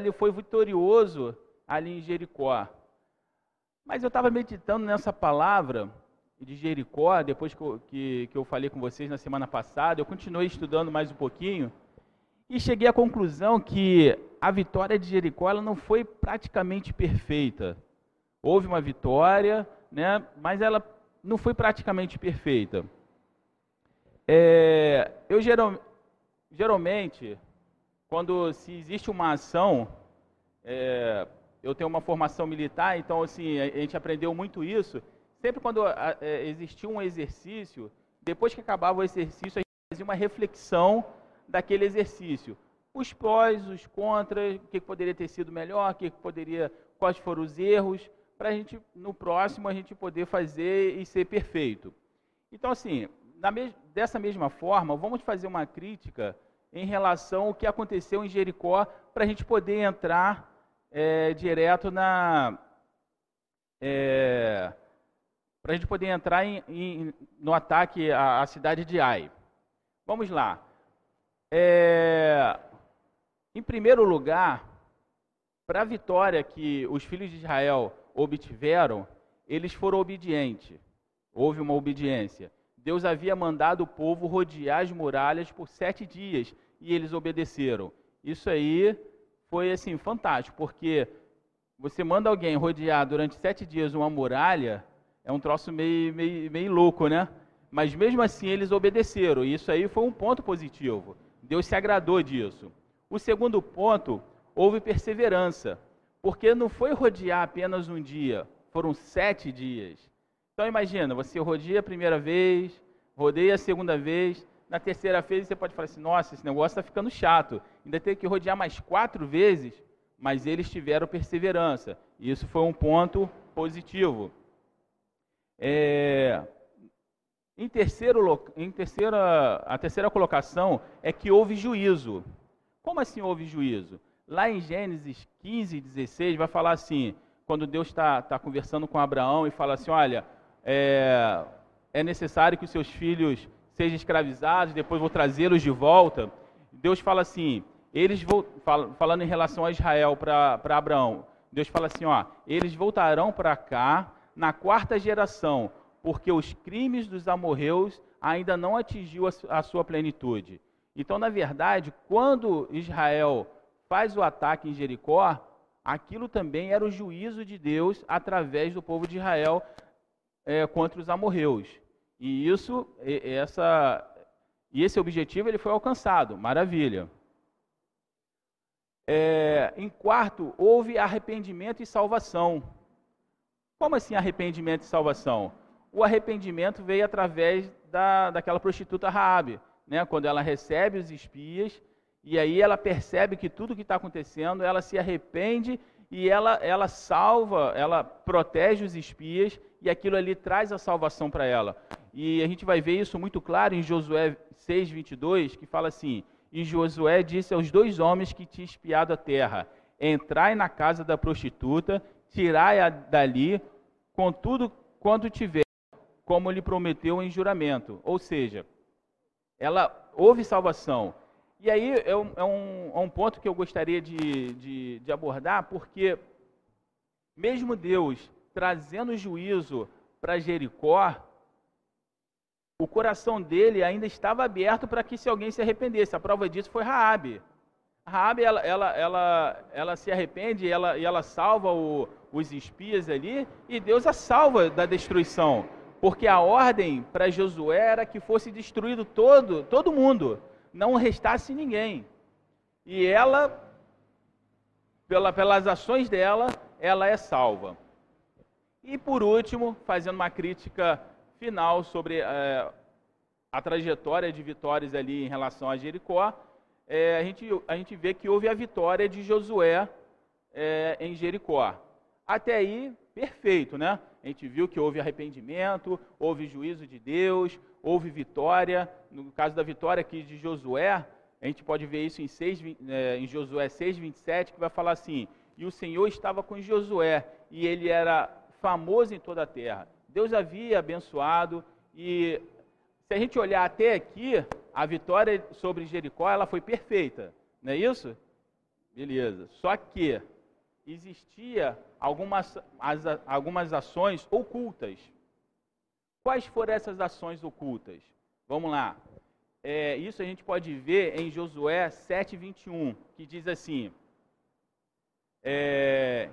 ele foi vitorioso ali em Jericó. Mas eu estava meditando nessa palavra de Jericó, depois que eu, que, que eu falei com vocês na semana passada, eu continuei estudando mais um pouquinho e cheguei à conclusão que a vitória de Jericó ela não foi praticamente perfeita. Houve uma vitória, né, mas ela não foi praticamente perfeita. É, eu geral, geralmente, quando se existe uma ação, é, eu tenho uma formação militar, então assim a, gente aprendeu muito isso. Sempre quando existia um exercício, depois que acabava o exercício, a gente fazia uma reflexão daquele exercício. Os prós, os contras, o que poderia ter sido melhor, o que poderia, quais foram os erros, para a gente, no próximo, a gente poder fazer e ser perfeito. Então, assim, me dessa mesma forma, vamos fazer uma crítica em relação ao que aconteceu em Jericó, para a gente poder entrar é, direto na. É, para a gente poder entrar em, em, no ataque à, à, cidade de Ai. Vamos lá. É, em primeiro lugar, para a vitória que os filhos de Israel obtiveram, eles foram obedientes. Houve uma obediência. Deus havia mandado o povo rodear as muralhas por sete dias e eles obedeceram. Isso aí foi assim fantástico, porque você manda alguém rodear durante sete dias uma muralha, é um troço meio, meio, meio louco, né? Mas mesmo assim eles obedeceram. Isso aí foi um ponto positivo. Deus se agradou disso. O segundo ponto, houve perseverança. Porque não foi rodear apenas um dia, foram sete dias. Então imagina, você rodeia a primeira vez, rodeia a segunda vez, na terceira vez você pode falar assim, nossa, esse negócio está ficando chato. Ainda tem que rodear mais quatro vezes, mas eles tiveram perseverança. E isso foi um ponto positivo. É... Em, terceiro, em terceira, a terceira colocação é que houve juízo. Como assim houve juízo? Lá em Gênesis 15, 16, vai falar assim: quando Deus está tá conversando com Abraão e fala assim: olha, é, é necessário que os seus filhos sejam escravizados, depois vou trazê-los de volta. Deus fala assim: eles falando em relação a Israel para Abraão, Deus fala assim: ó, eles voltarão para cá na quarta geração, porque os crimes dos amorreus ainda não atingiu a sua plenitude. Então, na verdade, quando Israel faz o ataque em Jericó, aquilo também era o juízo de Deus através do povo de Israel é, contra os amorreus. E isso, essa, e esse objetivo ele foi alcançado, maravilha. É, em quarto, houve arrependimento e salvação. Como assim arrependimento e salvação? O arrependimento veio através da, daquela prostituta Raabe, né? quando ela recebe os espias e aí ela percebe que tudo que está acontecendo, ela se arrepende e ela, ela salva, ela protege os espias e aquilo ali traz a salvação para ela. E a gente vai ver isso muito claro em Josué 6, 22, que fala assim: E Josué disse aos dois homens que tinham espiado a terra: Entrai na casa da prostituta, tirai-a dali, contudo, quando tiver, como lhe prometeu em juramento. Ou seja, ela houve salvação, e aí é um, é um, é um ponto que eu gostaria de, de, de abordar, porque mesmo Deus trazendo juízo para Jericó, o coração dele ainda estava aberto para que se alguém se arrependesse. A prova disso foi Raabe. Raabe ela, ela, ela, ela se arrepende e ela, e ela salva o, os espias ali e Deus a salva da destruição, porque a ordem para Josué era que fosse destruído todo todo mundo não restasse ninguém. E ela, pela, pelas ações dela, ela é salva. E por último, fazendo uma crítica final sobre é, a trajetória de vitórias ali em relação a Jericó, é, a, gente, a gente vê que houve a vitória de Josué é, em Jericó. Até aí, perfeito, né? A gente viu que houve arrependimento, houve juízo de Deus, houve vitória. No caso da vitória aqui de Josué, a gente pode ver isso em, 6, é, em Josué 6, 27, que vai falar assim: E o Senhor estava com Josué, e ele era famoso em toda a terra. Deus havia abençoado, e se a gente olhar até aqui, a vitória sobre Jericó ela foi perfeita, não é isso? Beleza. Só que existia algumas, as, algumas ações ocultas. Quais foram essas ações ocultas? Vamos lá. É, isso a gente pode ver em Josué 7,21, que diz assim: é,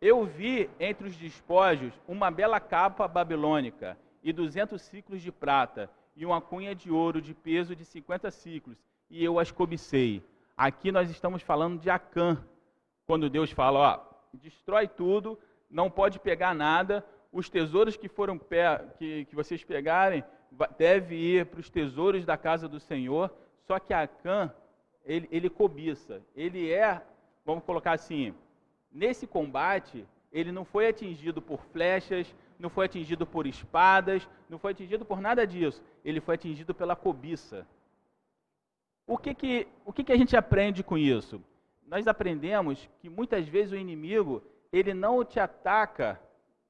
Eu vi entre os despojos uma bela capa babilônica e duzentos ciclos de prata e uma cunha de ouro de peso de 50 ciclos, e eu as cobicei. Aqui nós estamos falando de Acã, quando Deus fala, ó, destrói tudo, não pode pegar nada, os tesouros que foram que, que vocês pegarem deve ir para os tesouros da casa do Senhor. Só que Acã, ele, ele cobiça, ele é, vamos colocar assim, nesse combate, ele não foi atingido por flechas, não foi atingido por espadas, não foi atingido por nada disso. Ele foi atingido pela cobiça. O que, que, o que, que a gente aprende com isso? Nós aprendemos que muitas vezes o inimigo ele não te ataca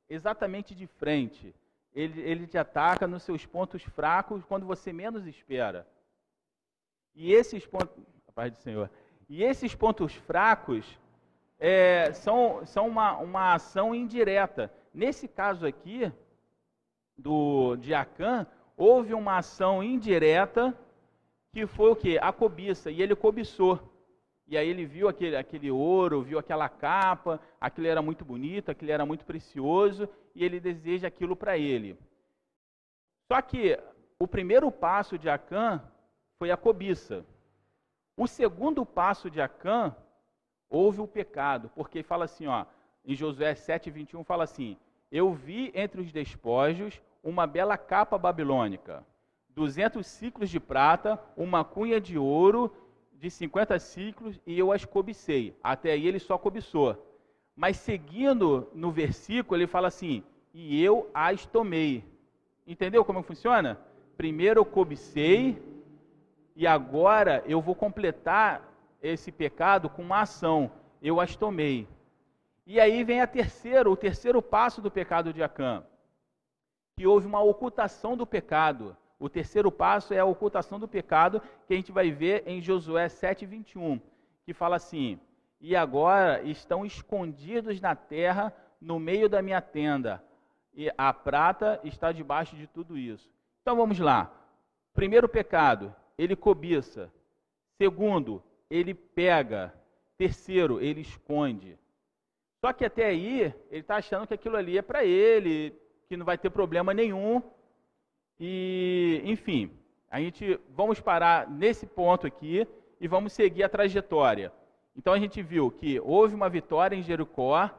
exatamente de frente. Ele, ele te ataca nos seus pontos fracos quando você menos espera. E esses pontos, a paz do Senhor. E esses pontos fracos é, são, são uma, uma ação indireta. Nesse caso aqui do de Acã, houve uma ação indireta que foi o que? A cobiça. E ele cobiçou. E aí ele viu aquele, aquele ouro, viu aquela capa, aquilo era muito bonito, aquilo era muito precioso, e ele deseja aquilo para ele. Só que o primeiro passo de Acã foi a cobiça. O segundo passo de Acã houve o pecado, porque fala assim, ó, em Josué 7:21 fala assim: Eu vi entre os despojos uma bela capa babilônica, duzentos ciclos de prata, uma cunha de ouro de 50 ciclos e eu as cobicei. Até aí ele só cobiçou. Mas seguindo no versículo, ele fala assim: e eu as tomei. Entendeu como funciona? Primeiro eu cobicei e agora eu vou completar esse pecado com uma ação. Eu as tomei. E aí vem a terceira, o terceiro passo do pecado de Acã, que houve uma ocultação do pecado. O terceiro passo é a ocultação do pecado, que a gente vai ver em Josué 7:21, que fala assim: "E agora estão escondidos na terra, no meio da minha tenda, e a prata está debaixo de tudo isso." Então vamos lá. Primeiro pecado, ele cobiça. Segundo, ele pega. Terceiro, ele esconde. Só que até aí, ele está achando que aquilo ali é para ele, que não vai ter problema nenhum. E, enfim, a gente vamos parar nesse ponto aqui e vamos seguir a trajetória. Então a gente viu que houve uma vitória em Jericó,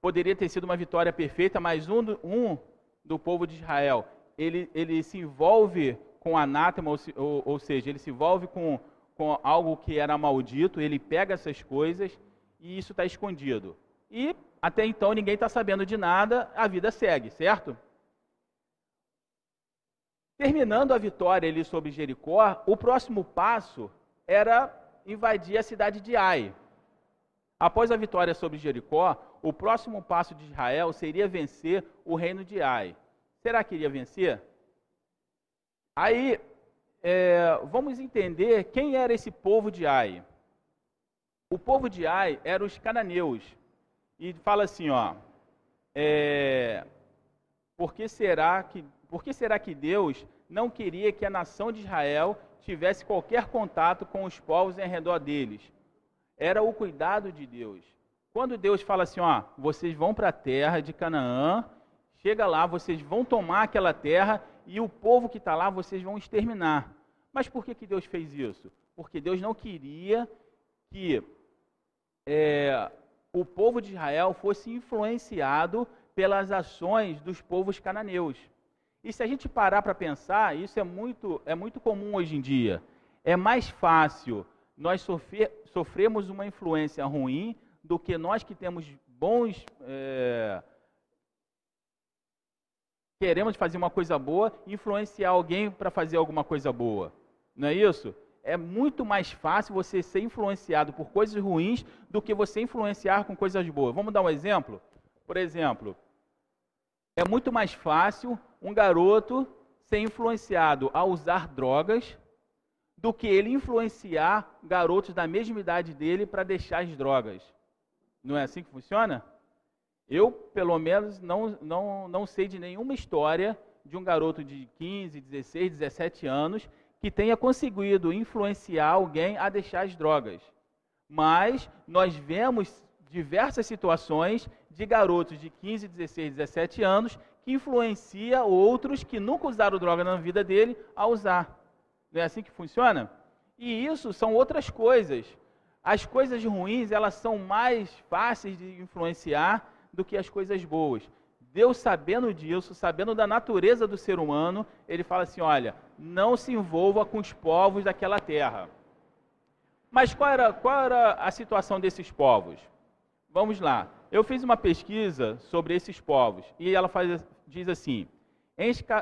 poderia ter sido uma vitória perfeita, mas um do, um do povo de Israel, ele, ele se envolve com anátema, ou, ou, ou seja, ele se envolve com, com algo que era maldito, ele pega essas coisas e isso está escondido. E até então ninguém está sabendo de nada, a vida segue, certo? Terminando a vitória ali sobre Jericó, o próximo passo era invadir a cidade de Ai. Após a vitória sobre Jericó, o próximo passo de Israel seria vencer o reino de Ai. Será que iria vencer? Aí, é, vamos entender quem era esse povo de Ai. O povo de Ai eram os cananeus. E fala assim, ó, é, por que será que por que será que Deus não queria que a nação de Israel tivesse qualquer contato com os povos em redor deles? Era o cuidado de Deus. Quando Deus fala assim, ó, vocês vão para a terra de Canaã, chega lá, vocês vão tomar aquela terra e o povo que está lá vocês vão exterminar. Mas por que, que Deus fez isso? Porque Deus não queria que é, o povo de Israel fosse influenciado pelas ações dos povos cananeus. E se a gente parar para pensar, isso é muito, é muito comum hoje em dia. É mais fácil nós sofrer, sofremos uma influência ruim do que nós que temos bons. É, queremos fazer uma coisa boa, influenciar alguém para fazer alguma coisa boa. Não é isso? É muito mais fácil você ser influenciado por coisas ruins do que você influenciar com coisas boas. Vamos dar um exemplo? Por exemplo, é muito mais fácil um garoto ser influenciado a usar drogas do que ele influenciar garotos da mesma idade dele para deixar as drogas. Não é assim que funciona? Eu, pelo menos, não, não, não sei de nenhuma história de um garoto de 15, 16, 17 anos que tenha conseguido influenciar alguém a deixar as drogas. Mas nós vemos diversas situações de garotos de 15, 16, 17 anos que influencia outros que nunca usaram droga na vida dele a usar. Não é assim que funciona? E isso são outras coisas. As coisas ruins, elas são mais fáceis de influenciar do que as coisas boas. Deus, sabendo disso, sabendo da natureza do ser humano, ele fala assim: olha, não se envolva com os povos daquela terra. Mas qual era, qual era a situação desses povos? Vamos lá. Eu fiz uma pesquisa sobre esses povos e ela faz, diz assim: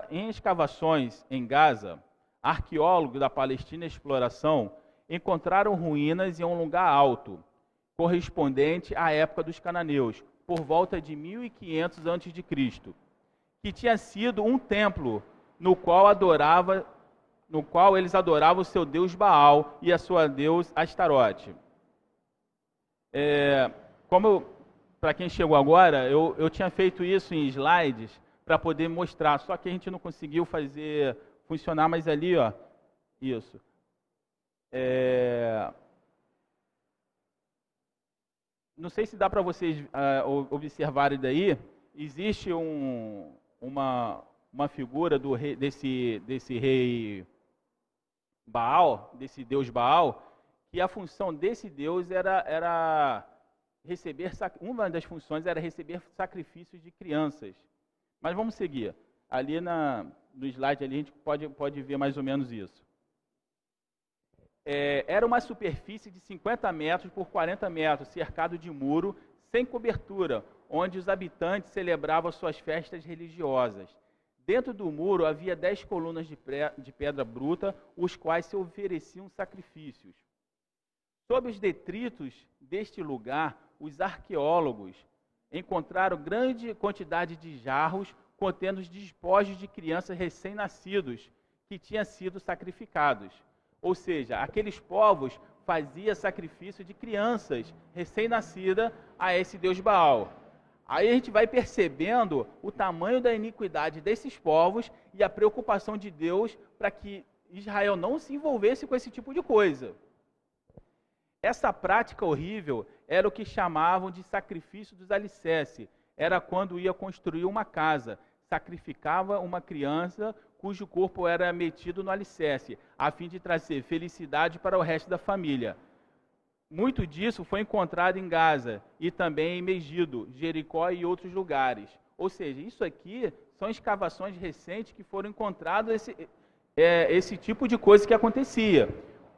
em escavações em Gaza, arqueólogos da Palestina Exploração encontraram ruínas em um lugar alto, correspondente à época dos cananeus, por volta de 1500 a.C., que tinha sido um templo no qual adorava no qual eles adoravam o seu deus Baal e a sua deus Astarote. É, como para quem chegou agora, eu, eu tinha feito isso em slides para poder mostrar, só que a gente não conseguiu fazer funcionar, mas ali, ó, isso. É, não sei se dá para vocês uh, observarem daí, existe um, uma, uma figura do rei, desse, desse rei Baal, desse deus Baal, que a função desse deus era, era receber, uma das funções era receber sacrifícios de crianças. Mas vamos seguir. Ali na, no slide ali a gente pode, pode ver mais ou menos isso é, era uma superfície de 50 metros por 40 metros, cercado de muro, sem cobertura, onde os habitantes celebravam suas festas religiosas. Dentro do muro havia dez colunas de, de pedra bruta, os quais se ofereciam sacrifícios. Sob os detritos deste lugar, os arqueólogos encontraram grande quantidade de jarros contendo os despojos de crianças recém-nascidos que tinham sido sacrificados. Ou seja, aqueles povos faziam sacrifício de crianças recém-nascidas a esse Deus Baal. Aí a gente vai percebendo o tamanho da iniquidade desses povos e a preocupação de Deus para que Israel não se envolvesse com esse tipo de coisa. Essa prática horrível era o que chamavam de sacrifício dos alicerces. Era quando ia construir uma casa, sacrificava uma criança cujo corpo era metido no alicerce, a fim de trazer felicidade para o resto da família. Muito disso foi encontrado em Gaza e também em Megido, Jericó e outros lugares. Ou seja, isso aqui são escavações recentes que foram encontrados esse, é, esse tipo de coisa que acontecia.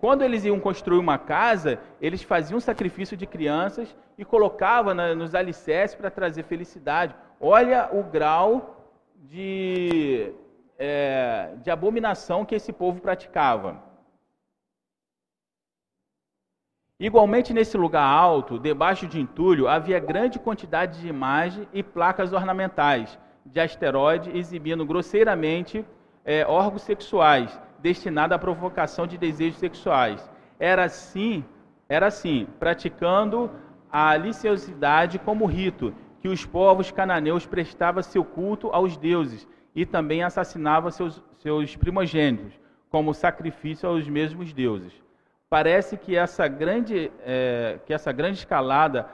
Quando eles iam construir uma casa, eles faziam sacrifício de crianças e colocavam nos alicerces para trazer felicidade. Olha o grau de é, de abominação que esse povo praticava. Igualmente, nesse lugar alto, debaixo de entulho, havia grande quantidade de imagens e placas ornamentais de asteroide exibindo grosseiramente é, órgãos sexuais destinados à provocação de desejos sexuais. Era assim, era assim, praticando a liciosidade como rito que os povos cananeus prestavam seu culto aos deuses e também assassinava seus, seus primogênitos, como sacrifício aos mesmos deuses. Parece que essa grande, é, que essa grande escalada,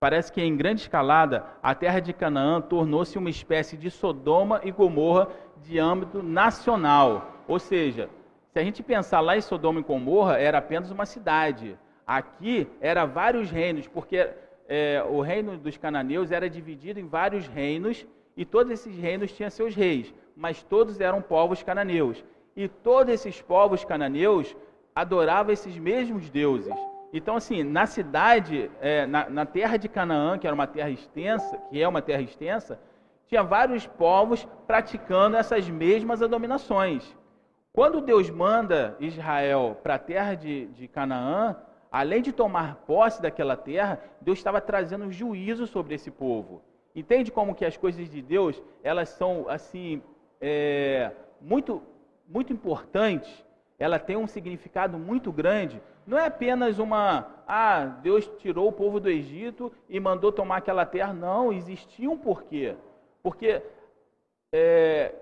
parece que em grande escalada, a terra de Canaã tornou-se uma espécie de Sodoma e Gomorra de âmbito nacional. Ou seja, se a gente pensar lá em Sodoma e Gomorra, era apenas uma cidade. Aqui era vários reinos, porque é, o reino dos cananeus era dividido em vários reinos e todos esses reinos tinham seus reis, mas todos eram povos cananeus. E todos esses povos cananeus adoravam esses mesmos deuses. Então, assim, na cidade, é, na, na, terra de Canaã, que era uma terra extensa, que é uma terra extensa, tinha vários povos praticando essas mesmas abominações. Quando Deus manda Israel para a terra de, de Canaã, além de tomar posse daquela terra, Deus estava trazendo juízo sobre esse povo. Entende como que as coisas de Deus, elas são, assim, é, muito, muito importantes ela tem um significado muito grande. Não é apenas uma, ah, Deus tirou o povo do Egito e mandou tomar aquela terra. Não, existia um porquê. Porque, é,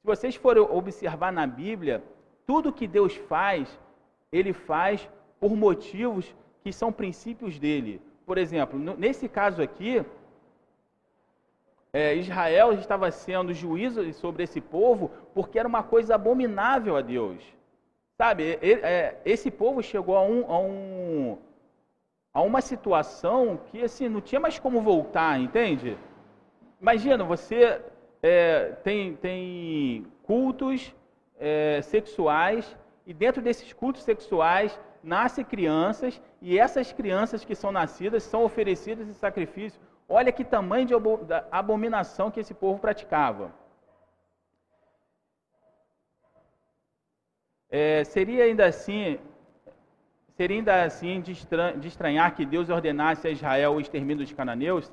se vocês forem observar na Bíblia, tudo que Deus faz, Ele faz por motivos que são princípios dele. Por exemplo, nesse caso aqui, é, Israel estava sendo juízo sobre esse povo porque era uma coisa abominável a Deus. Sabe, é, esse povo chegou a, um, a, um, a uma situação que assim, não tinha mais como voltar, entende? Imagina, você é, tem, tem cultos é, sexuais e dentro desses cultos sexuais nascem crianças e essas crianças que são nascidas são oferecidas em sacrifício Olha que tamanho de abominação que esse povo praticava. É, seria ainda assim, seria ainda assim de, estranhar que Deus ordenasse a Israel o extermínio dos cananeus?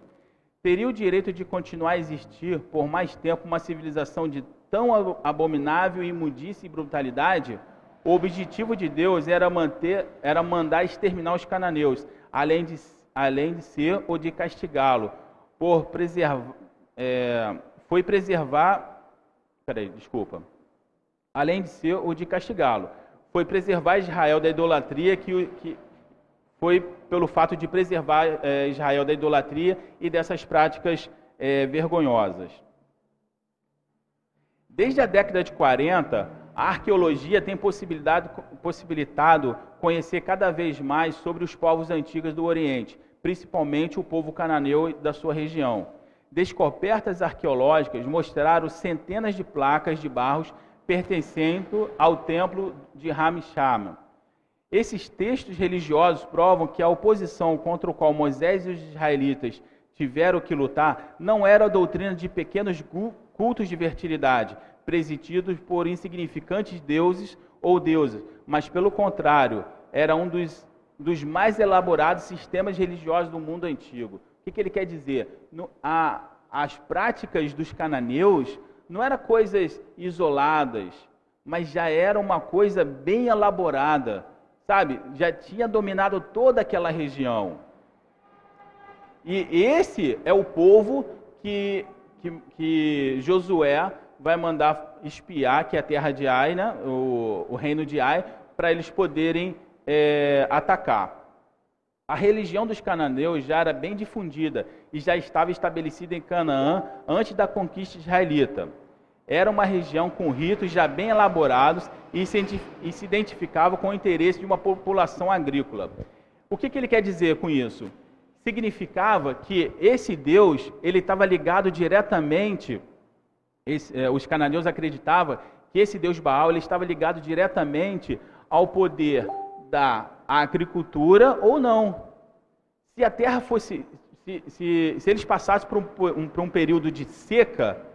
Teria o direito de continuar a existir por mais tempo uma civilização de tão abominável imundícia e brutalidade? O objetivo de Deus era manter, era mandar exterminar os cananeus, além de além de ser o de castigá-lo, por preservar, é, foi preservar, peraí, desculpa, além de ser o de castigá-lo, foi preservar Israel da idolatria que, que foi pelo fato de preservar é, Israel da idolatria e dessas práticas é, vergonhosas. Desde a década de 40, a arqueologia tem possibilitado conhecer cada vez mais sobre os povos antigos do Oriente, principalmente o povo cananeu da sua região. Descobertas arqueológicas mostraram centenas de placas de barros pertencendo ao templo de Ramishama. Esses textos religiosos provam que a oposição contra o qual Moisés e os israelitas tiveram que lutar não era a doutrina de pequenos cultos de fertilidade, presididos por insignificantes deuses ou deusas, mas pelo contrário, era um dos dos mais elaborados sistemas religiosos do mundo antigo. O que, que ele quer dizer? No, a, as práticas dos cananeus não eram coisas isoladas, mas já era uma coisa bem elaborada, sabe? Já tinha dominado toda aquela região. E esse é o povo que, que, que Josué vai mandar espiar, que é a terra de Ai, né? o, o reino de Ai, para eles poderem é, atacar. A religião dos cananeus já era bem difundida e já estava estabelecida em Canaã antes da conquista israelita. Era uma região com ritos já bem elaborados e se, identificava com o interesse de uma população agrícola. O que, que ele quer dizer com isso? Significava que esse Deus ele estava ligado diretamente. Esse, é, os cananeus acreditavam que esse Deus Baal ele estava ligado diretamente ao poder da agricultura ou não. Se a terra fosse, se, se, se eles passassem por um, um, por um período de seca,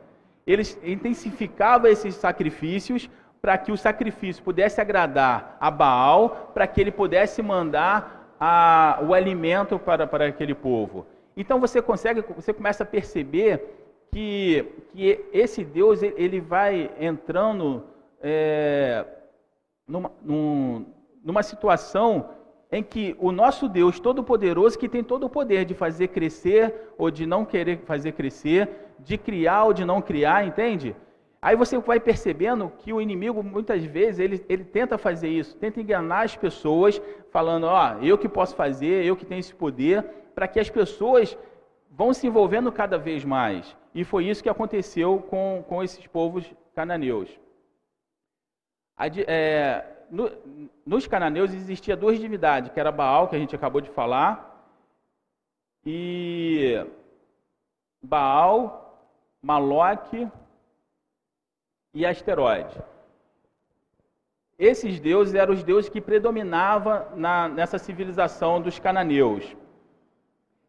eles intensificavam esses sacrifícios para que o sacrifício pudesse agradar a Baal, para que ele pudesse mandar a, o alimento para, para aquele povo. Então você consegue, você começa a perceber que, que esse Deus ele vai entrando é, numa, num, numa situação em que o nosso Deus Todo-Poderoso, que tem todo o poder de fazer crescer ou de não querer fazer crescer, de criar ou de não criar, entende? Aí você vai percebendo que o inimigo, muitas vezes, ele, ele tenta fazer isso, tenta enganar as pessoas, falando, ó, eu que posso fazer, eu que tenho esse poder, para que as pessoas vão se envolvendo cada vez mais. E foi isso que aconteceu com, com esses povos cananeus. É, no, nos cananeus existia duas divindades, que era Baal, que a gente acabou de falar, e Baal, Maloque e Asteroide. Esses deuses eram os deuses que predominavam na, nessa civilização dos cananeus.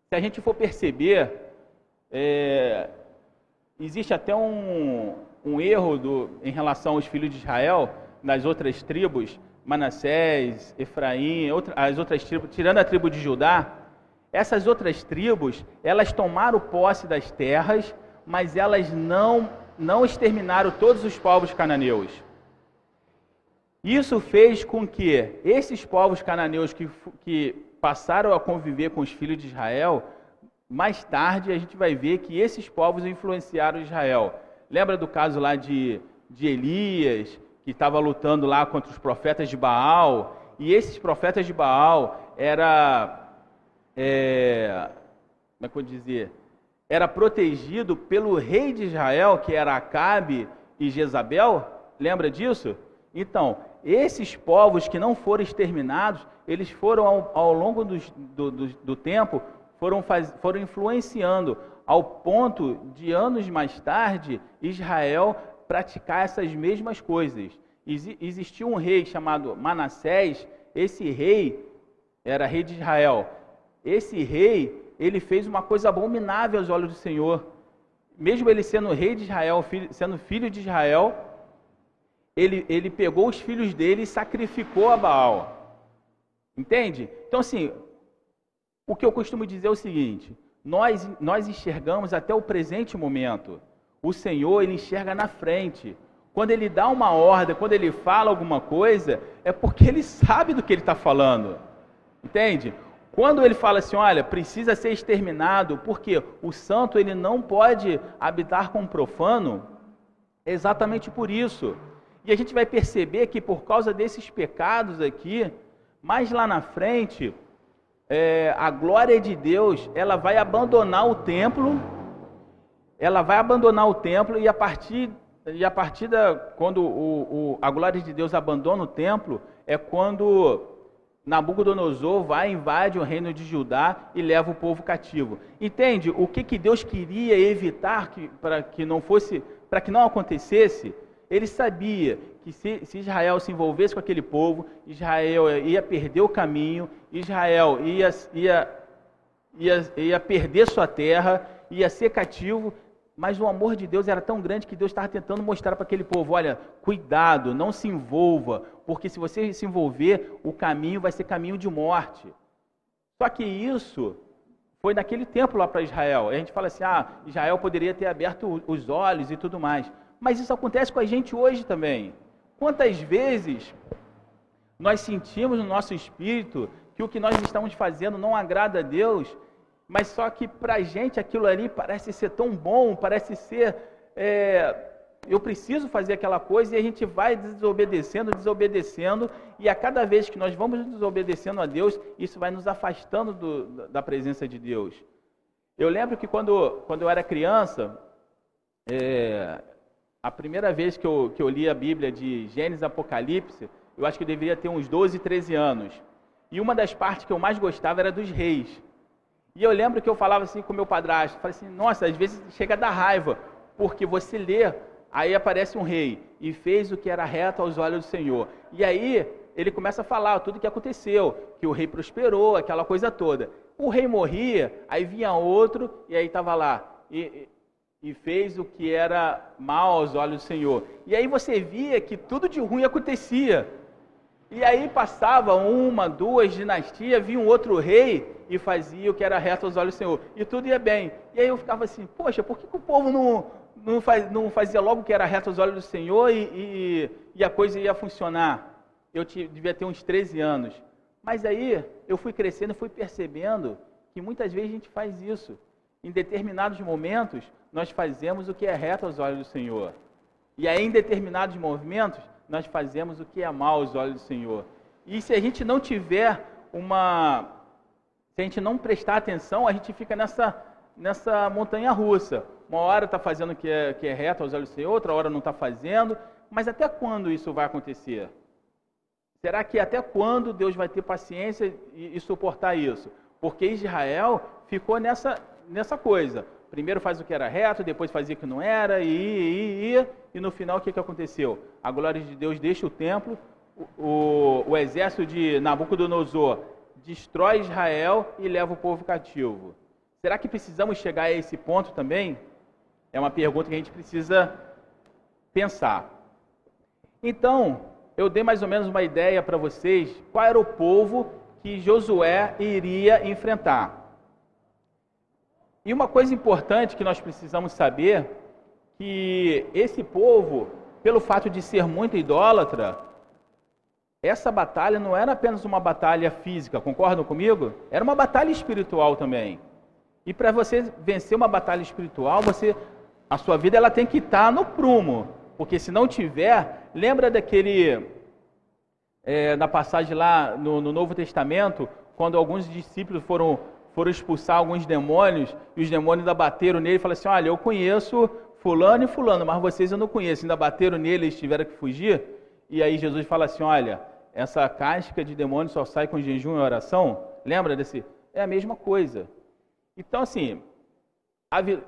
Se a gente for perceber, é, existe até um, um erro do, em relação aos filhos de Israel, nas outras tribos, Manassés, Efraim, outra, as outras tribos, tirando a tribo de Judá, essas outras tribos, elas tomaram posse das terras, mas elas não, não exterminaram todos os povos cananeus. Isso fez com que esses povos cananeus que, que passaram a conviver com os filhos de Israel, mais tarde a gente vai ver que esses povos influenciaram Israel. Lembra do caso lá de, de Elias, que estava lutando lá contra os profetas de Baal? E esses profetas de Baal era, é, como é que eu dizer, era protegido pelo rei de Israel, que era Acabe e Jezabel. Lembra disso? Então, esses povos que não foram exterminados, eles foram ao, ao longo do, do, do, tempo, foram, faz, foram influenciando ao ponto de anos mais tarde Israel praticar essas mesmas coisas. Ex, existia um rei chamado Manassés, esse rei era rei de Israel. Esse rei, ele fez uma coisa abominável aos olhos do Senhor. Mesmo ele sendo rei de Israel, sendo filho de Israel, ele, ele pegou os filhos dele e sacrificou a Baal. Entende? Então, assim, o que eu costumo dizer é o seguinte: nós, nós enxergamos até o presente momento. O Senhor, ele enxerga na frente. Quando ele dá uma ordem, quando ele fala alguma coisa, é porque ele sabe do que ele está falando. Entende? Quando ele fala assim, olha, precisa ser exterminado, porque o santo ele não pode habitar com o profano, é exatamente por isso. E a gente vai perceber que por causa desses pecados aqui, mais lá na frente, é, a glória de Deus, ela vai abandonar o templo, ela vai abandonar o templo e a partir e a partir da quando o, o, a glória de Deus abandona o templo é quando Nabucodonosor vai invade o reino de Judá e leva o povo cativo. Entende? O que, que Deus queria evitar que, para que não fosse, para que não acontecesse? Ele sabia que se, se, Israel se envolvesse com aquele povo, Israel ia perder o caminho, Israel ia, ia, ia, ia perder sua terra, ia ser cativo, mas o amor de Deus era tão grande que Deus estava tentando mostrar para aquele povo: olha, cuidado, não se envolva, porque se você se envolver, o caminho vai ser caminho de morte. Só que isso foi naquele tempo lá para Israel. A gente fala assim: ah, Israel poderia ter aberto os olhos e tudo mais. Mas isso acontece com a gente hoje também. Quantas vezes nós sentimos no nosso espírito que o que nós estamos fazendo não agrada a Deus, mas só que para a gente aquilo ali parece ser tão bom, parece ser. É, eu preciso fazer aquela coisa e a gente vai desobedecendo, desobedecendo, e a cada vez que nós vamos desobedecendo a Deus, isso vai nos afastando do, da presença de Deus. Eu lembro que quando, quando eu era criança, é, a primeira vez que eu, que eu li a Bíblia de Gênesis Apocalipse, eu acho que eu deveria ter uns 12, 13 anos. E uma das partes que eu mais gostava era dos reis. E eu lembro que eu falava assim com meu padrasto, falei assim, nossa, às vezes chega a dar raiva, porque você lê, aí aparece um rei e fez o que era reto aos olhos do Senhor. E aí ele começa a falar tudo o que aconteceu, que o rei prosperou, aquela coisa toda. O rei morria, aí vinha outro e aí estava lá. E, e fez o que era mal aos olhos do Senhor. E aí você via que tudo de ruim acontecia. E aí passava uma, duas dinastias, vinha um outro rei e fazia o que era reto aos olhos do Senhor. E tudo ia bem. E aí eu ficava assim, poxa, por que, que o povo não, não, faz, não, fazia logo o que era reto aos olhos do Senhor e, e, e a coisa ia funcionar? Eu devia ter uns 13 anos. Mas aí eu fui crescendo fui percebendo que muitas vezes a gente faz isso. Em determinados momentos, nós fazemos o que é reto aos olhos do Senhor. E aí, em determinados movimentos, nós fazemos o que é mal aos olhos do Senhor. E se a gente não tiver uma. Se a gente não prestar atenção, a gente fica nessa, nessa montanha russa. Uma hora está fazendo o que é, que é reto aos olhos do Senhor, outra hora não está fazendo. Mas até quando isso vai acontecer? Será que até quando Deus vai ter paciência e, e suportar isso? Porque Israel ficou nessa, nessa coisa. Primeiro faz o que era reto, depois fazia o que não era, e ia, ia, e no final o que, que aconteceu? A glória de Deus deixa o templo, o, o exército de Nabucodonosor destrói Israel e leva o povo cativo. Será que precisamos chegar a esse ponto também? É uma pergunta que a gente precisa pensar. Então, eu dei mais ou menos uma ideia para vocês qual era o povo que Josué iria enfrentar. E uma coisa importante que nós precisamos saber que esse povo, pelo fato de ser muito idólatra, essa batalha não era apenas uma batalha física, concordam comigo? Era uma batalha espiritual também. E para você vencer uma batalha espiritual, você a sua vida ela tem que estar no prumo, porque se não tiver, lembra daquele é, na passagem lá no, no Novo Testamento, quando alguns discípulos foram foram expulsar alguns demônios e os demônios ainda bateram nele e falaram assim: Olha, eu conheço Fulano e Fulano, mas vocês eu não conheço. Ainda bateram nele, eles tiveram que fugir. E aí Jesus fala assim: Olha, essa casca de demônio só sai com jejum e oração. Lembra desse? É a mesma coisa. Então, assim, vi...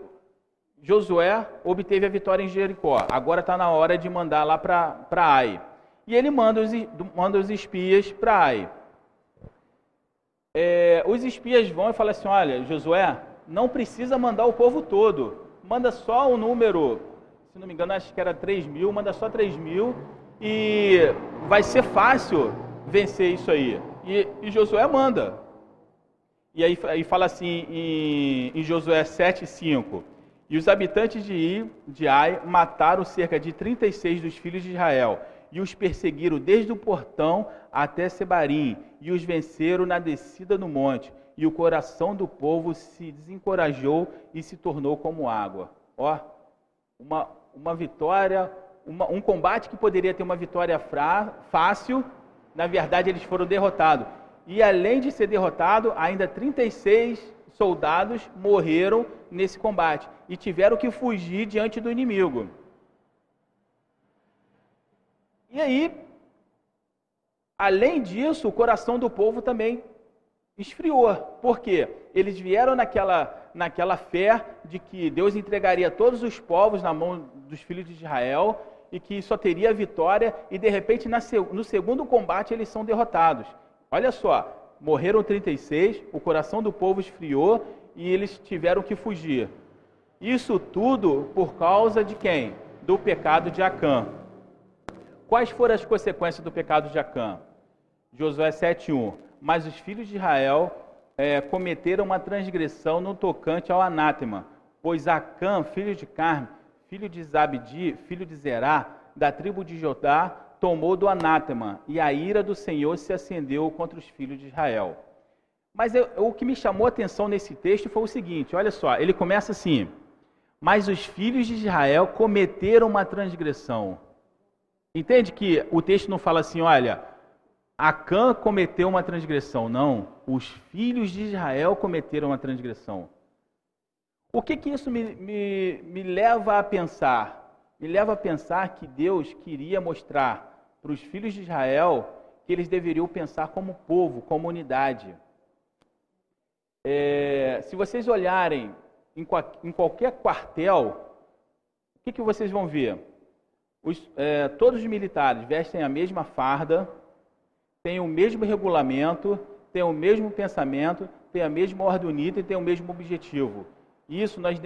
Josué obteve a vitória em Jericó. Agora está na hora de mandar lá para Ai. E ele manda os, manda os espias para Ai. É, os espias vão e falam assim: Olha, Josué, não precisa mandar o povo todo. Manda só o número, se não me engano, acho que era 3 mil, manda só 3 mil e vai ser fácil vencer isso aí. E, e Josué manda. E aí, aí fala assim em, em Josué 7,5: E os habitantes de, I, de Ai mataram cerca de 36 dos filhos de Israel, e os perseguiram desde o portão até Sebarim, e os venceram na descida do monte. E o coração do povo se desencorajou e se tornou como água. Ó, uma, uma vitória uma, um combate que poderia ter uma vitória fra, fácil, na verdade eles foram derrotados. E além de ser derrotado, ainda 36 soldados morreram nesse combate e tiveram que fugir diante do inimigo. E aí, além disso, o coração do povo também esfriou. Por quê? Eles vieram naquela, naquela fé de que Deus entregaria todos os povos na mão dos filhos de Israel e que só teria vitória, e de repente no segundo combate eles são derrotados. Olha só, morreram 36, o coração do povo esfriou e eles tiveram que fugir. Isso tudo por causa de quem? Do pecado de Acã. Quais foram as consequências do pecado de Acã? Josué 7,1. Mas os filhos de Israel é, cometeram uma transgressão no tocante ao anátema, pois Acã, filho de Carme, filho de Zabdi, filho de Zerá, da tribo de Judá, tomou do anátema, e a ira do Senhor se acendeu contra os filhos de Israel. Mas eu, o que me chamou a atenção nesse texto foi o seguinte: olha só, ele começa assim: Mas os filhos de Israel cometeram uma transgressão. Entende que o texto não fala assim, olha, Acã cometeu uma transgressão. Não, os filhos de Israel cometeram uma transgressão. O que, que isso me, me, me leva a pensar? Me leva a pensar que Deus queria mostrar para os filhos de Israel que eles deveriam pensar como povo, como unidade. É, se vocês olharem em, em, qualquer quartel, o que, que vocês vão ver? Os, é, todos os militares vestem a mesma farda, têm o mesmo regulamento, têm o mesmo pensamento, têm a mesma ordem unida e têm o mesmo objetivo. Isso nós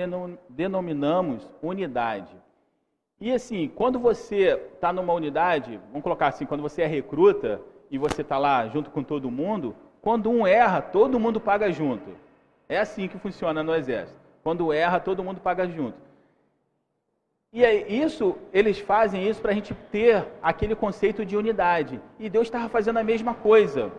denominamos unidade. E assim, quando você está numa unidade, vamos colocar assim, quando você é recruta e você está lá junto com todo mundo, quando um erra, todo mundo paga junto. É assim que funciona no exército. Quando erra, todo mundo paga junto. E é isso, eles fazem isso para a gente ter aquele conceito de unidade. E Deus estava fazendo a mesma coisa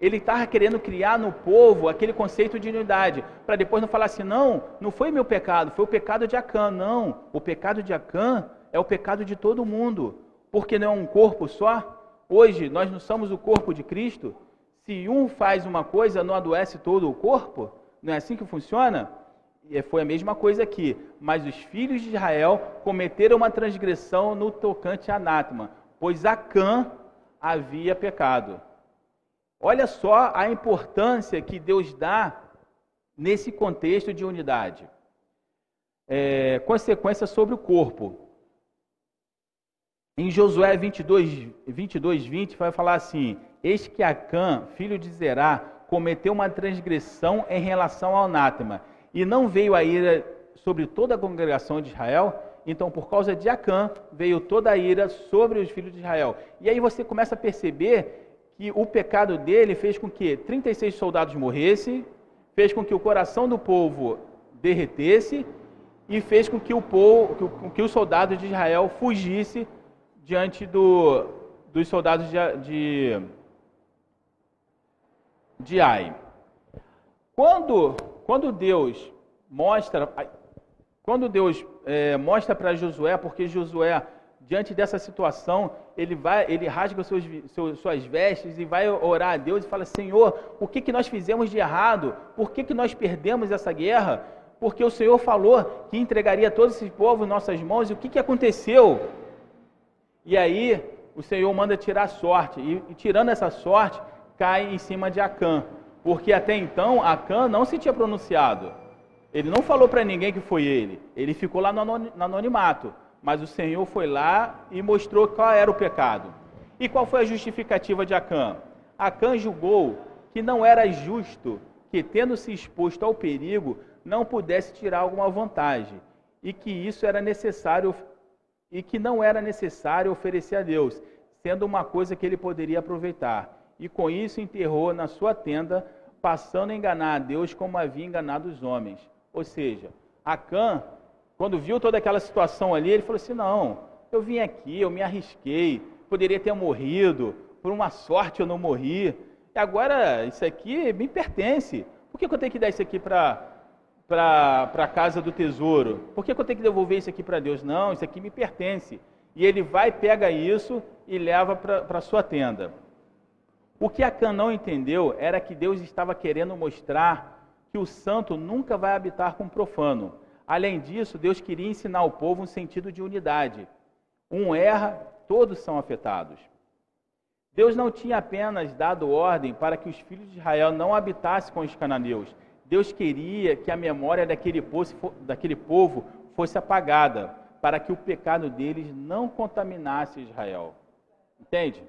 ele estava querendo criar no povo aquele conceito de unidade, para depois não falar assim, não, não foi meu pecado, foi o pecado de Acã. Não, o pecado de Acã é o pecado de todo mundo, porque não é um corpo só. Hoje nós não somos o corpo de Cristo. Se um faz uma coisa, não adoece todo o corpo? Não é assim que funciona? E foi a mesma coisa aqui. Mas os filhos de Israel cometeram uma transgressão no tocante a anátema, pois Acã havia pecado. Olha só a importância que Deus dá nesse contexto de unidade. É, consequência sobre o corpo. Em Josué 22, 22, 20, vai falar assim: Eis que Acã, filho de Zerá, cometeu uma transgressão em relação ao anátema, e não veio a ira sobre toda a congregação de Israel, então por causa de Acã veio toda a ira sobre os filhos de Israel. E aí você começa a perceber que o pecado dele fez com que 36 soldados morressem, fez com que o coração do povo derretesse e fez com que o povo, com que os soldados de Israel fugisse diante do, dos soldados de, de, de Ai. Quando, quando Deus mostra, quando Deus é, mostra para Josué, porque Josué, diante dessa situação, ele vai, ele rasga seus, seus, suas vestes e vai orar a Deus e fala: Senhor, o que, que nós fizemos de errado? Por que, que nós perdemos essa guerra? Porque o Senhor falou que entregaria todo esse povo em nossas mãos, e o que, que aconteceu? E aí o Senhor manda tirar sorte, e, e tirando essa sorte, cai em cima de Acã, porque até então Acã não se tinha pronunciado. Ele não falou para ninguém que foi ele, ele ficou lá no anonimato. Mas o Senhor foi lá e mostrou qual era o pecado. E qual foi a justificativa de Acã? Acã julgou que não era justo que, tendo se exposto ao perigo, não pudesse tirar alguma vantagem, e que isso era necessário e que não era necessário oferecer a Deus, sendo uma coisa que ele poderia aproveitar. E com isso enterrou na sua tenda, passando a enganar a Deus como havia enganado os homens. Ou seja, Acã quando viu toda aquela situação ali, ele falou assim: não, eu vim aqui, eu me arrisquei, poderia ter morrido, por uma sorte eu não morri, e agora isso aqui me pertence. Por que, eu tenho que dar isso aqui para a casa do tesouro? Por que, que eu tenho que devolver isso aqui para Deus? Não, isso aqui me pertence. E ele vai, pega isso e leva para a sua tenda. O que Acã não entendeu era que Deus estava querendo mostrar que o santo nunca vai habitar com o profano. Além disso, Deus queria ensinar ao povo um sentido de unidade. Um erra, todos são afetados. Deus não tinha apenas dado ordem para que os filhos de Israel não habitassem com os cananeus. Deus queria que a memória daquele povo, daquele povo fosse apagada, para que o pecado deles não contaminasse Israel. Entende?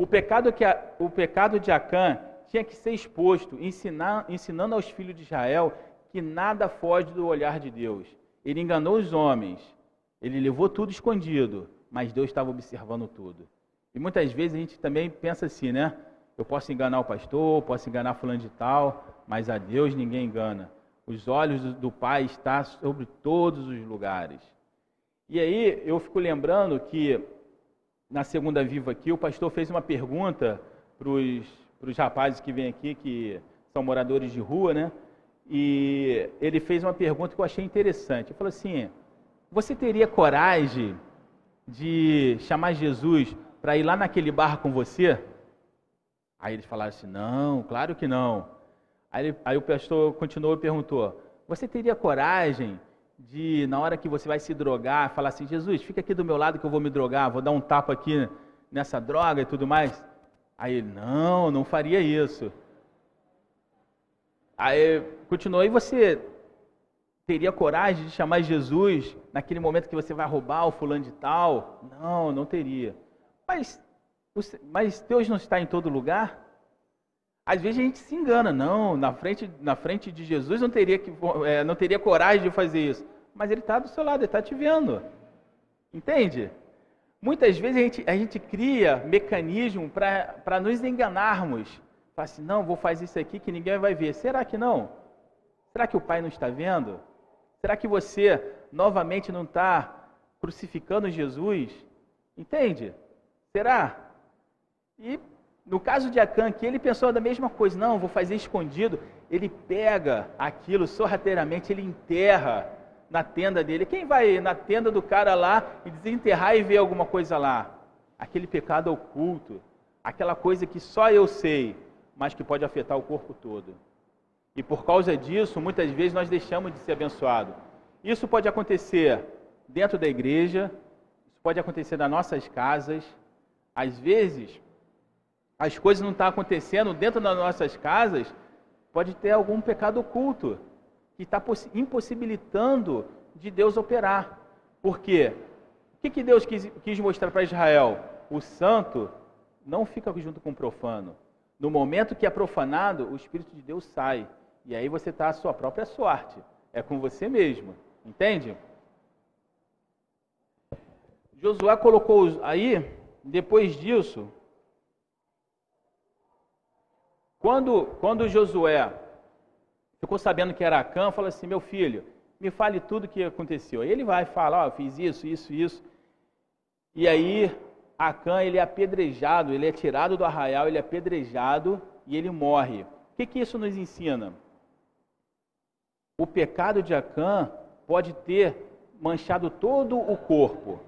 O pecado, que o pecado de Acã tinha que ser exposto, ensinar, ensinando aos filhos de Israel que nada foge do olhar de Deus. Ele enganou os homens, ele levou tudo escondido, mas Deus estava observando tudo. E muitas vezes a gente também pensa assim, né? Eu posso enganar o pastor, posso enganar fulano de tal, mas a Deus ninguém engana. Os olhos do Pai estão sobre todos os lugares. E aí eu fico lembrando que na segunda viva aqui o pastor fez uma pergunta para os rapazes que vêm aqui, que são moradores de rua, né? e ele fez uma pergunta que eu achei interessante. Ele falou assim: Você teria coragem de chamar Jesus para ir lá naquele bar com você? Aí eles falaram assim: Não, claro que não. Aí, aí o pastor continuou e perguntou: Você teria coragem de, na hora que você vai se drogar, falar assim: Jesus, fica aqui do meu lado que eu vou me drogar, vou dar um tapa aqui nessa droga e tudo mais? Aí ele: Não, não faria isso. Aí continuou, e você teria coragem de chamar Jesus naquele momento que você vai roubar o fulano de tal? Não, não teria. Mas, mas Deus não está em todo lugar? Às vezes a gente se engana, não, na frente, na frente de Jesus não teria, que, é, não teria coragem de fazer isso. Mas Ele está do seu lado, Ele está te vendo. Entende? Muitas vezes a gente, a gente cria mecanismo para nos enganarmos. Fala assim, não, vou fazer isso aqui que ninguém vai ver. Será que não? Será que o Pai não está vendo? Será que você novamente não está crucificando Jesus? Entende? Será? E no caso de Acã, que ele pensou da mesma coisa, não, vou fazer escondido. Ele pega aquilo sorrateiramente, ele enterra na tenda dele. Quem vai na tenda do cara lá e desenterrar e ver alguma coisa lá? Aquele pecado oculto, aquela coisa que só eu sei mas que pode afetar o corpo todo. E por causa disso, muitas vezes nós deixamos de ser abençoados. Isso pode acontecer dentro da igreja, isso pode acontecer nas nossas casas. Às vezes, as coisas não estão acontecendo dentro das nossas casas, pode ter algum pecado oculto que está impossibilitando de Deus operar. Por quê? O que, que Deus quis, quis mostrar para Israel? O santo não fica junto com o profano. No momento que é profanado, o Espírito de Deus sai. E aí você está à sua própria sorte. É com você mesmo. Entende? Josué colocou aí, depois disso, quando, quando Josué ficou sabendo que era Acã, falou assim: Meu filho, me fale tudo o que aconteceu. Ele vai falar: oh, Eu fiz isso, isso, isso. E aí Acã ele é apedrejado, ele é tirado do arraial, ele é apedrejado e ele morre. O que, que isso nos ensina? O pecado de Acã pode ter manchado todo o corpo,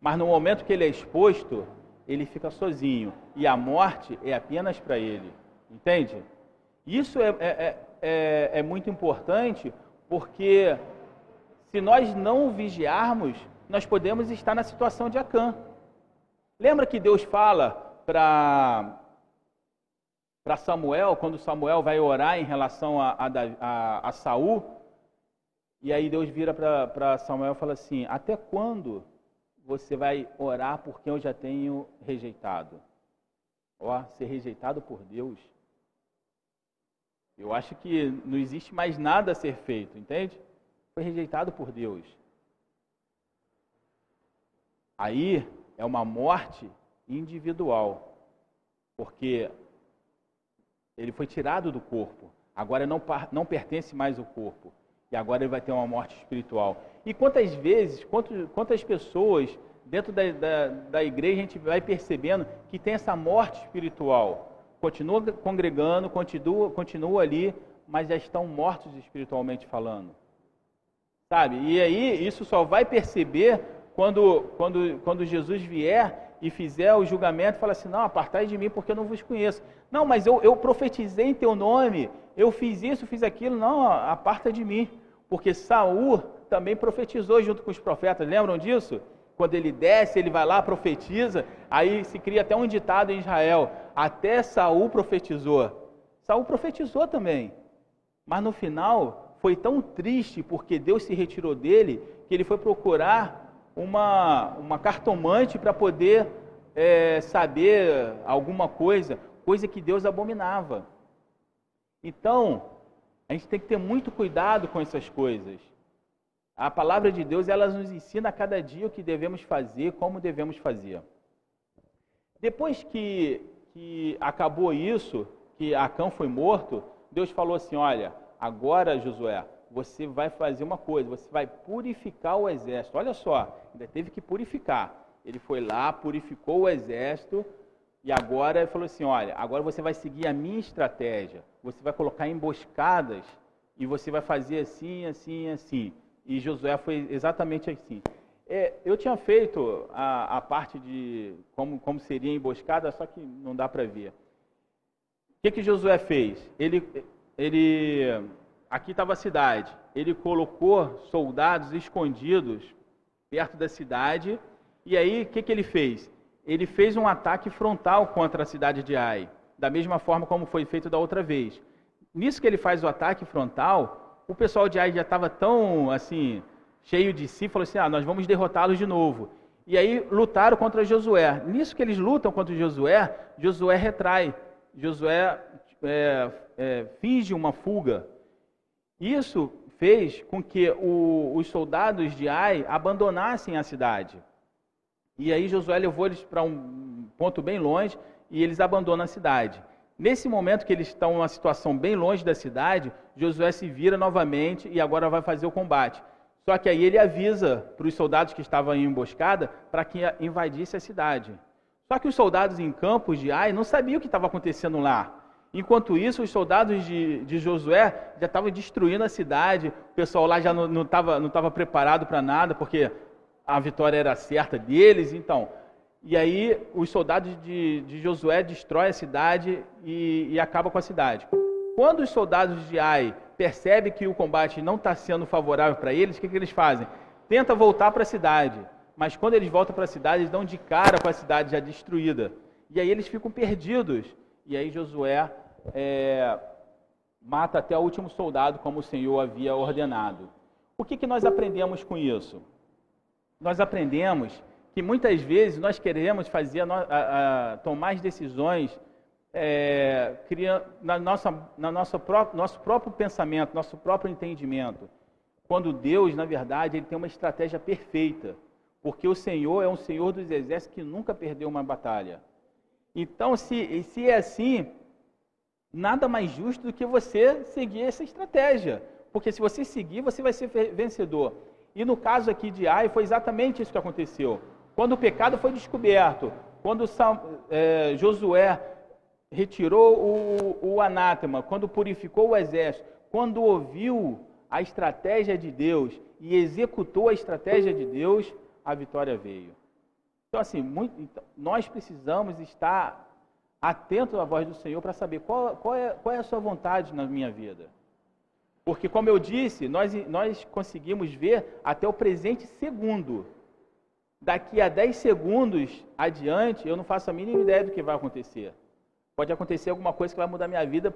mas no momento que ele é exposto, ele fica sozinho e a morte é apenas para ele. Entende? Isso é, é, é, é, é muito importante porque se nós não vigiarmos, nós podemos estar na situação de Acã. Lembra que Deus fala para para Samuel, quando Samuel vai orar em relação a, a, a, a Saul, e aí Deus vira para Samuel e fala assim: Até quando você vai orar por quem eu já tenho rejeitado? Ó, ser rejeitado por Deus. Eu acho que não existe mais nada a ser feito, entende? Foi rejeitado por Deus. Aí é uma morte individual, porque ele foi tirado do corpo, agora não, não pertence mais ao corpo, e agora ele vai ter uma morte espiritual. E quantas vezes, quantas, quantas pessoas dentro da, da, da igreja a gente vai percebendo que tem essa morte espiritual? Continua congregando, continua, continua ali, mas já estão mortos espiritualmente falando. Sabe? E aí isso só vai perceber quando, quando, quando Jesus vier e fizer o julgamento, fala assim: não, apartai de mim porque eu não vos conheço. Não, mas eu, eu profetizei em teu nome, eu fiz isso, fiz aquilo. Não, aparta de mim. Porque Saul também profetizou junto com os profetas, lembram disso? Quando ele desce, ele vai lá, profetiza, aí se cria até um ditado em Israel: até Saul profetizou. Saul profetizou também. Mas no final foi tão triste porque Deus se retirou dele que ele foi procurar uma, uma cartomante para poder é, saber alguma coisa, coisa que Deus abominava. Então, a gente tem que ter muito cuidado com essas coisas. A palavra de Deus, ela nos ensina a cada dia o que devemos fazer, como devemos fazer. Depois que, que acabou isso, que Acã foi morto, Deus falou assim: Olha, agora, Josué, você vai fazer uma coisa, você vai purificar o exército. Olha só, ainda teve que purificar. Ele foi lá, purificou o exército e agora ele falou assim: olha, agora você vai seguir a minha estratégia. Você vai colocar emboscadas e você vai fazer assim, assim, assim. E Josué foi exatamente assim. É, eu tinha feito a, a, parte de como, como seria emboscada, só que não dá para ver. O que, que Josué fez? Ele, ele aqui estava a cidade. Ele colocou soldados escondidos perto da cidade. E aí, o que, que ele fez? Ele fez um ataque frontal contra a cidade de Ai, da mesma forma como foi feito da outra vez. Nisso que ele faz o ataque frontal, o pessoal de Ai já estava tão assim cheio de si, falou assim: ah, nós vamos derrotá-los de novo. E aí lutaram contra Josué. Nisso que eles lutam contra Josué, Josué retrai. Josué é, é, finge uma fuga. Isso fez com que o, os soldados de Ai abandonassem a cidade. E aí Josué levou eles para um ponto bem longe e eles abandonam a cidade. Nesse momento que eles estão em uma situação bem longe da cidade, Josué se vira novamente e agora vai fazer o combate. Só que aí ele avisa para os soldados que estavam em emboscada para que invadisse a cidade. Só que os soldados em campos de Ai não sabiam o que estava acontecendo lá. Enquanto isso, os soldados de, de Josué já estavam destruindo a cidade, o pessoal lá já não estava não preparado para nada, porque a vitória era certa deles. Então, e aí os soldados de, de Josué destroem a cidade e, e acabam com a cidade. Quando os soldados de Ai percebem que o combate não está sendo favorável para eles, o que, que eles fazem? Tenta voltar para a cidade, mas quando eles voltam para a cidade, eles dão de cara com a cidade já destruída. E aí eles ficam perdidos. E aí Josué é, mata até o último soldado, como o Senhor havia ordenado. O que, que nós aprendemos com isso? Nós aprendemos que muitas vezes nós queremos fazer a, a, a tomar as decisões é, criando, na nossa, na nossa pró nosso próprio pensamento, nosso próprio entendimento. Quando Deus, na verdade, ele tem uma estratégia perfeita, porque o Senhor é um Senhor dos exércitos que nunca perdeu uma batalha. Então, se, se é assim, nada mais justo do que você seguir essa estratégia. Porque se você seguir, você vai ser vencedor. E no caso aqui de Ai, foi exatamente isso que aconteceu. Quando o pecado foi descoberto, quando é, Josué retirou o, o anátema, quando purificou o exército, quando ouviu a estratégia de Deus e executou a estratégia de Deus, a vitória veio. Então, assim, muito, então, nós precisamos estar atentos à voz do Senhor para saber qual, qual, é, qual é a sua vontade na minha vida. Porque, como eu disse, nós, nós conseguimos ver até o presente segundo. Daqui a 10 segundos adiante, eu não faço a mínima ideia do que vai acontecer. Pode acontecer alguma coisa que vai mudar minha vida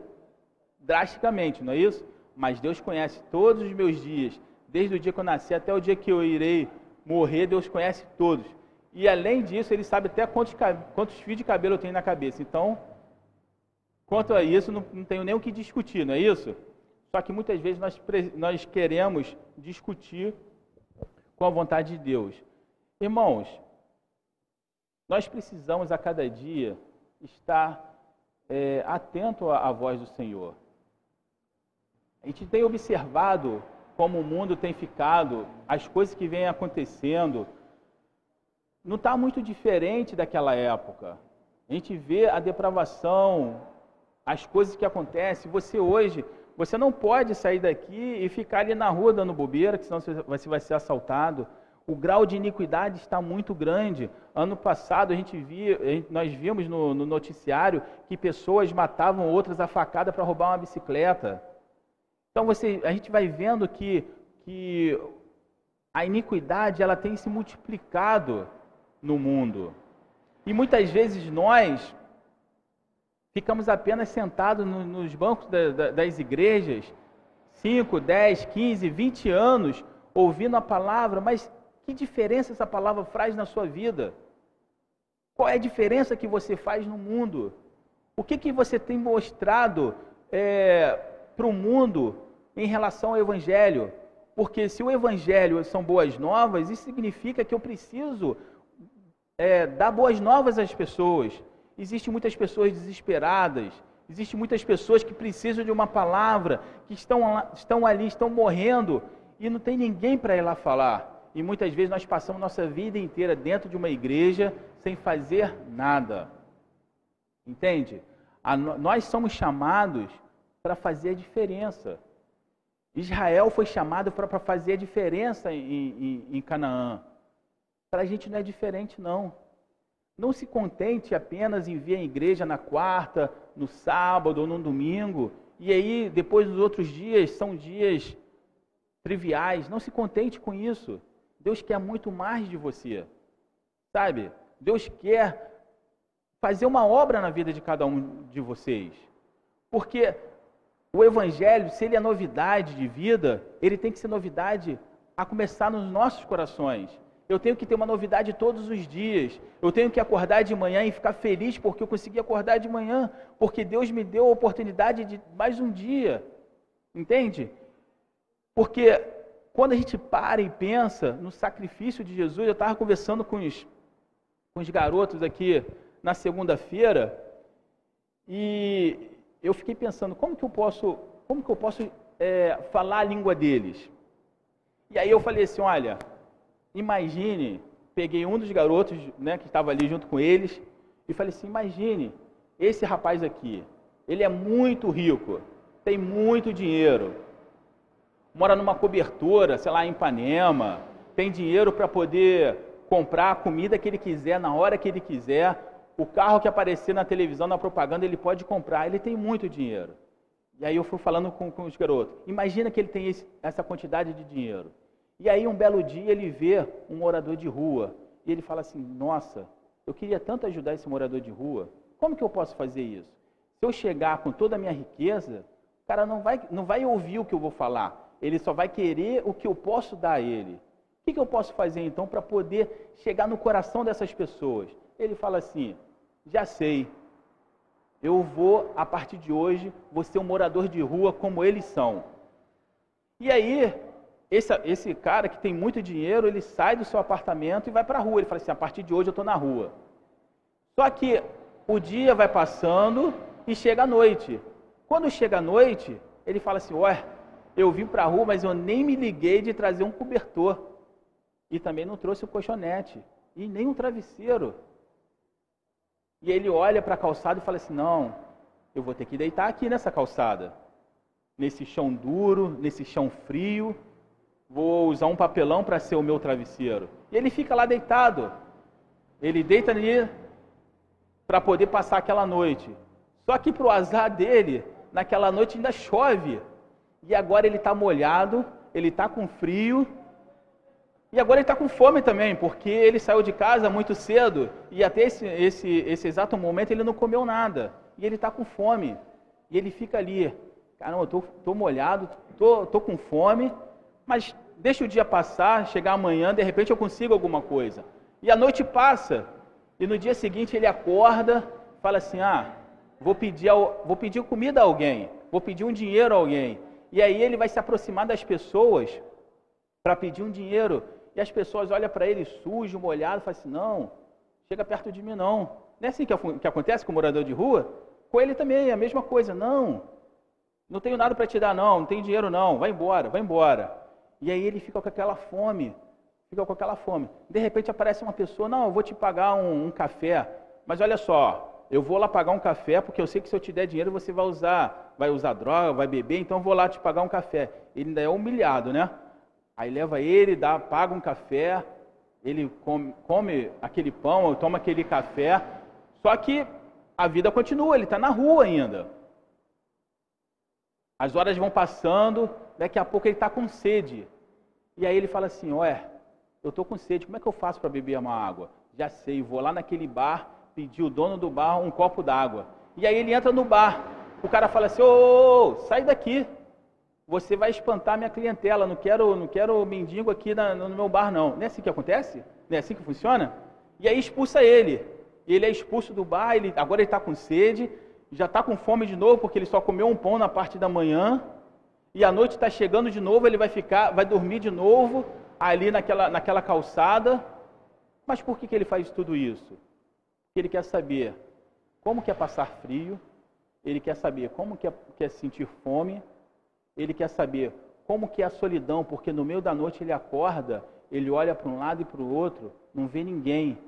drasticamente, não é isso? Mas Deus conhece todos os meus dias, desde o dia que eu nasci até o dia que eu irei morrer, Deus conhece todos. E além disso, Ele sabe até quantos, quantos fios de cabelo eu tenho na cabeça. Então, quanto a isso, não, não tenho nem o que discutir, não é isso? Só que muitas vezes nós, nós queremos discutir com a vontade de Deus. Irmãos, nós precisamos a cada dia estar é, atento à, à voz do Senhor. A gente tem observado como o mundo tem ficado, as coisas que vêm acontecendo, não está muito diferente daquela época. A gente vê a depravação, as coisas que acontecem. Você hoje, você não pode sair daqui e ficar ali na rua dando bobeira, que senão você vai ser assaltado. O grau de iniquidade está muito grande. Ano passado a gente via, nós vimos no, no noticiário que pessoas matavam outras a facada para roubar uma bicicleta. Então você, a gente vai vendo que, que a iniquidade ela tem se multiplicado no mundo. E muitas vezes nós ficamos apenas sentados no, nos bancos da, da, das igrejas, 5, 10, 15, 20 anos, ouvindo a palavra, mas que diferença essa palavra faz na sua vida? Qual é a diferença que você faz no mundo? O que, que você tem mostrado é, para o mundo em relação ao Evangelho. Porque se o Evangelho são boas novas, isso significa que eu preciso é, dar boas novas às pessoas. Existem muitas pessoas desesperadas, existem muitas pessoas que precisam de uma palavra, que estão, estão ali, estão morrendo e não tem ninguém para ir lá falar. E muitas vezes nós passamos nossa vida inteira dentro de uma igreja sem fazer nada. Entende? A, nós somos chamados para fazer a diferença. Israel foi chamado para fazer a diferença em, em, em Canaã. Para a gente não é diferente, não. Não se contente apenas em vir à igreja na quarta, no sábado ou no domingo, e aí depois dos outros dias são dias triviais. Não se contente com isso. Deus quer muito mais de você. Sabe? Deus quer fazer uma obra na vida de cada um de vocês. Porque o Evangelho, se ele é novidade de vida, ele tem que ser novidade a começar nos nossos corações. Eu tenho que ter uma novidade todos os dias. Eu tenho que acordar de manhã e ficar feliz porque eu consegui acordar de manhã, porque Deus me deu a oportunidade de mais um dia. Entende? Porque quando a gente para e pensa no sacrifício de Jesus, eu estava conversando com os, com os garotos aqui na segunda-feira e eu fiquei pensando como que eu posso, como que eu posso é, falar a língua deles. E aí eu falei assim, olha, imagine, peguei um dos garotos, né, que estava ali junto com eles, e falei assim, imagine esse rapaz aqui, ele é muito rico, tem muito dinheiro, mora numa cobertura, sei lá, em Ipanema, tem dinheiro para poder comprar a comida que ele quiser na hora que ele quiser, o carro que aparecer na televisão, na propaganda, ele pode comprar, ele tem muito dinheiro. E aí eu fui falando com, com os garotos, imagina que ele tem esse, essa quantidade de dinheiro. E aí um belo dia ele vê um morador de rua, e ele fala assim, nossa, eu queria tanto ajudar esse morador de rua, como que eu posso fazer isso? Se eu chegar com toda a minha riqueza, o cara não vai, não vai ouvir o que eu vou falar, ele só vai querer o que eu posso dar a ele. O que, eu posso fazer então para poder chegar no coração dessas pessoas? Ele fala assim: já sei, eu vou, a partir de hoje, vou ser um morador de rua como eles são. E aí, esse, esse cara que tem muito dinheiro, ele sai do seu apartamento e vai para a rua. Ele fala assim: a partir de hoje eu estou na rua. Só que o dia vai passando e chega a noite. Quando chega a noite, ele fala assim: ué, eu vim para a rua, mas eu nem me liguei de trazer um cobertor. E também não trouxe o colchonete. e nem um travesseiro. E ele olha para a calçada e fala assim: Não, eu vou ter que deitar aqui nessa calçada, nesse chão duro, nesse chão frio. Vou usar um papelão para ser o meu travesseiro. E ele fica lá deitado. Ele deita ali para poder passar aquela noite. Só que para o azar dele, naquela noite ainda chove. E agora ele está molhado, ele está com frio. E agora ele está com fome também, porque ele saiu de casa muito cedo e até esse, esse, esse exato momento ele não comeu nada. E ele está com fome. E ele fica ali, caramba, estou molhado, estou tô, tô com fome, mas deixa o dia passar, chegar amanhã, de repente eu consigo alguma coisa. E a noite passa, e no dia seguinte ele acorda, fala assim: ah, vou pedir, vou pedir comida a alguém, vou pedir um dinheiro a alguém. E aí ele vai se aproximar das pessoas para pedir um dinheiro. E as pessoas olham para ele sujo, molhado, e falam assim: não, chega perto de mim não. Não é assim que, que acontece com o morador de rua? Com ele também é a mesma coisa. Não, não tenho nada para te dar não, não tenho dinheiro não, vai embora, vai embora. E aí ele fica com aquela fome, fica com aquela fome. De repente aparece uma pessoa, não, eu vou te pagar um, um café, mas olha só, eu vou lá pagar um café, porque eu sei que se eu te der dinheiro você vai usar, vai usar droga, vai beber, então vou lá te pagar um café. Ele ainda é humilhado, né? Aí leva ele, dá, paga um café, ele come, come aquele pão, toma aquele café, só que a vida continua, ele está na rua ainda. As horas vão passando, daqui a pouco ele está com sede. E aí ele fala assim: Ué, eu estou com sede, como é que eu faço para beber uma água? Já sei, vou lá naquele bar pedir o dono do bar um copo d'água. E aí ele entra no bar. O cara fala assim: ô, sai daqui. Você vai espantar minha clientela. Não quero, não quero mendigo aqui na, no meu bar, não. Não é assim que acontece? Não é assim que funciona? E aí expulsa ele. Ele é expulso do bar, ele, agora ele está com sede, já está com fome de novo, porque ele só comeu um pão na parte da manhã. E a noite está chegando de novo, ele vai ficar, vai dormir de novo ali naquela, naquela calçada. Mas por que, que ele faz tudo isso? Ele quer saber como quer passar frio, ele quer saber como quer, quer sentir fome, ele quer saber como que é a solidão, porque no meio da noite ele acorda, ele olha para um lado e para o outro, não vê ninguém,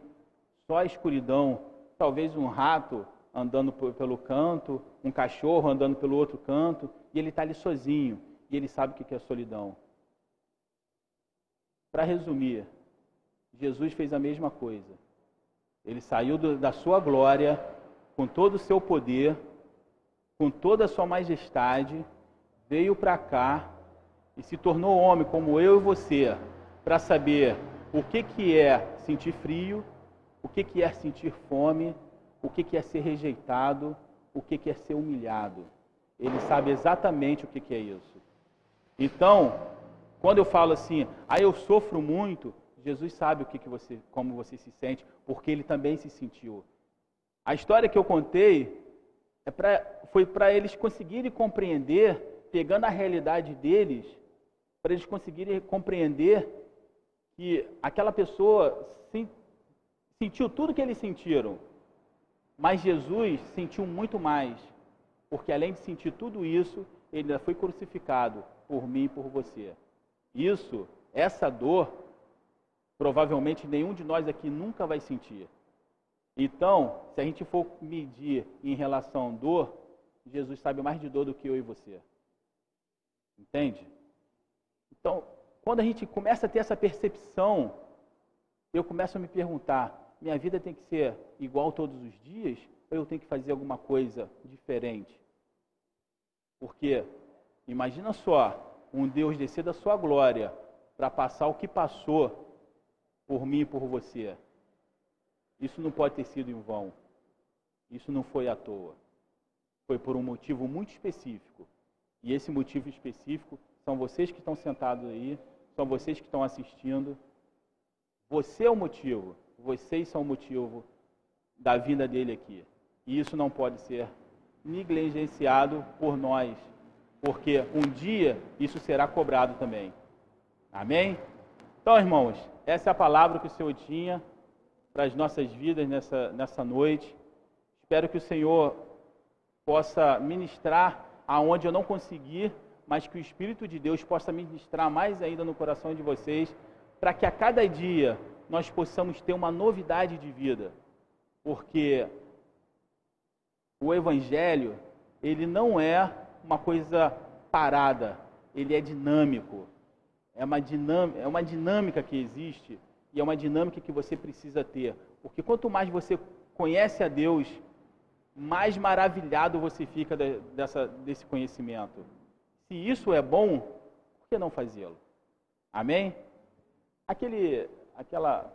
só a escuridão, talvez um rato andando pelo canto, um cachorro andando pelo outro canto, e ele está ali sozinho, e ele sabe o que é solidão. Para resumir, Jesus fez a mesma coisa. Ele saiu do, da sua glória, com todo o seu poder, com toda a sua majestade, veio para cá e se tornou homem como eu e você, para saber o que, que é sentir frio, o que, que é sentir fome, o que, que é ser rejeitado, o que, que é ser humilhado. Ele sabe exatamente o que, que é isso. Então, quando eu falo assim, ah, eu sofro muito, Jesus sabe o que, que você, como você se sente, porque ele também se sentiu. A história que eu contei é pra, foi para eles conseguirem compreender, pegando a realidade deles, para eles conseguirem compreender que aquela pessoa sentiu tudo que eles sentiram, mas Jesus sentiu muito mais, porque além de sentir tudo isso, ele ainda foi crucificado por mim e por você. Isso, essa dor, provavelmente nenhum de nós aqui nunca vai sentir. Então, se a gente for medir em relação à dor, Jesus sabe mais de dor do que eu e você. Entende? Então, quando a gente começa a ter essa percepção, eu começo a me perguntar: minha vida tem que ser igual todos os dias ou eu tenho que fazer alguma coisa diferente? Porque, imagina só, um Deus descer da sua glória para passar o que passou por mim e por você. Isso não pode ter sido em vão. Isso não foi à toa. Foi por um motivo muito específico. E esse motivo específico são vocês que estão sentados aí, são vocês que estão assistindo. Você é o motivo, vocês são o motivo da vinda dele aqui. E isso não pode ser negligenciado por nós, porque um dia isso será cobrado também. Amém? Então, irmãos, essa é a palavra que o Senhor tinha para as nossas vidas nessa, nessa noite. Espero que o Senhor possa ministrar aonde eu não conseguir, mas que o Espírito de Deus possa ministrar mais ainda no coração de vocês, para que a cada dia nós possamos ter uma novidade de vida, porque o Evangelho, ele não é uma coisa parada, ele é dinâmico. É uma, dinâmica, é uma dinâmica que existe e é uma dinâmica que você precisa ter. Porque quanto mais você conhece a Deus, mais maravilhado você fica de, dessa, desse conhecimento. Se isso é bom, por que não fazê-lo? Amém? Aquele, aquela, aquela